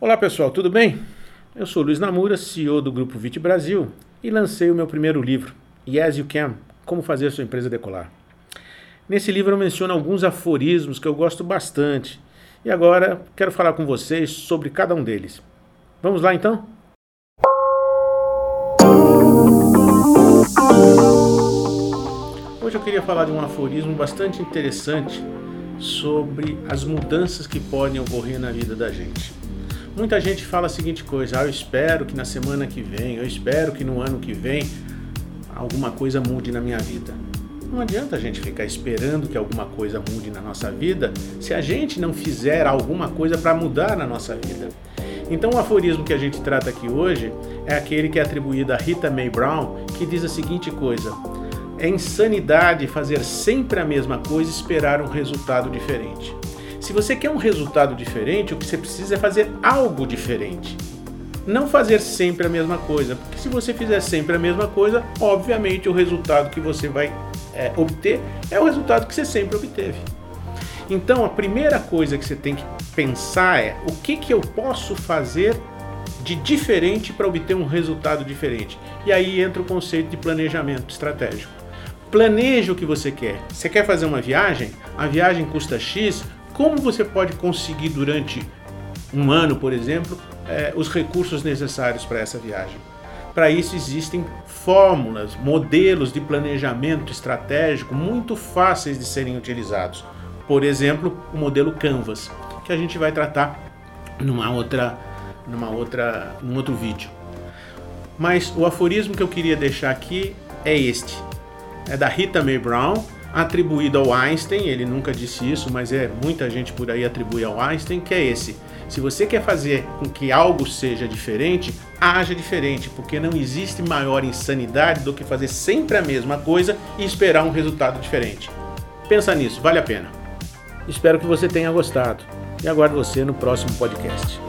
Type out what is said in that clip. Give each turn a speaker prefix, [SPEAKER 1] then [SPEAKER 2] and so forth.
[SPEAKER 1] Olá pessoal, tudo bem? Eu sou Luiz Namura, CEO do Grupo Vit Brasil e lancei o meu primeiro livro, Yes You Can, Como Fazer Sua Empresa Decolar. Nesse livro eu menciono alguns aforismos que eu gosto bastante e agora quero falar com vocês sobre cada um deles. Vamos lá então? Hoje eu queria falar de um aforismo bastante interessante sobre as mudanças que podem ocorrer na vida da gente. Muita gente fala a seguinte coisa: ah, eu espero que na semana que vem, eu espero que no ano que vem alguma coisa mude na minha vida. Não adianta a gente ficar esperando que alguma coisa mude na nossa vida se a gente não fizer alguma coisa para mudar na nossa vida. Então, o aforismo que a gente trata aqui hoje é aquele que é atribuído a Rita Mae Brown, que diz a seguinte coisa: é insanidade fazer sempre a mesma coisa e esperar um resultado diferente. Se você quer um resultado diferente, o que você precisa é fazer algo diferente. Não fazer sempre a mesma coisa, porque se você fizer sempre a mesma coisa, obviamente o resultado que você vai é, obter é o resultado que você sempre obteve. Então a primeira coisa que você tem que pensar é o que, que eu posso fazer de diferente para obter um resultado diferente. E aí entra o conceito de planejamento estratégico. Planeje o que você quer. Você quer fazer uma viagem? A viagem custa X, como você pode conseguir durante um ano, por exemplo, eh, os recursos necessários para essa viagem. Para isso existem fórmulas, modelos de planejamento estratégico muito fáceis de serem utilizados. Por exemplo, o modelo Canvas, que a gente vai tratar numa outra, numa outra, num outro vídeo. Mas o aforismo que eu queria deixar aqui é este. É da Rita Mae Brown, atribuído ao Einstein, ele nunca disse isso, mas é muita gente por aí atribui ao Einstein, que é esse. Se você quer fazer com que algo seja diferente, haja diferente, porque não existe maior insanidade do que fazer sempre a mesma coisa e esperar um resultado diferente. Pensa nisso, vale a pena. Espero que você tenha gostado e aguardo você no próximo podcast.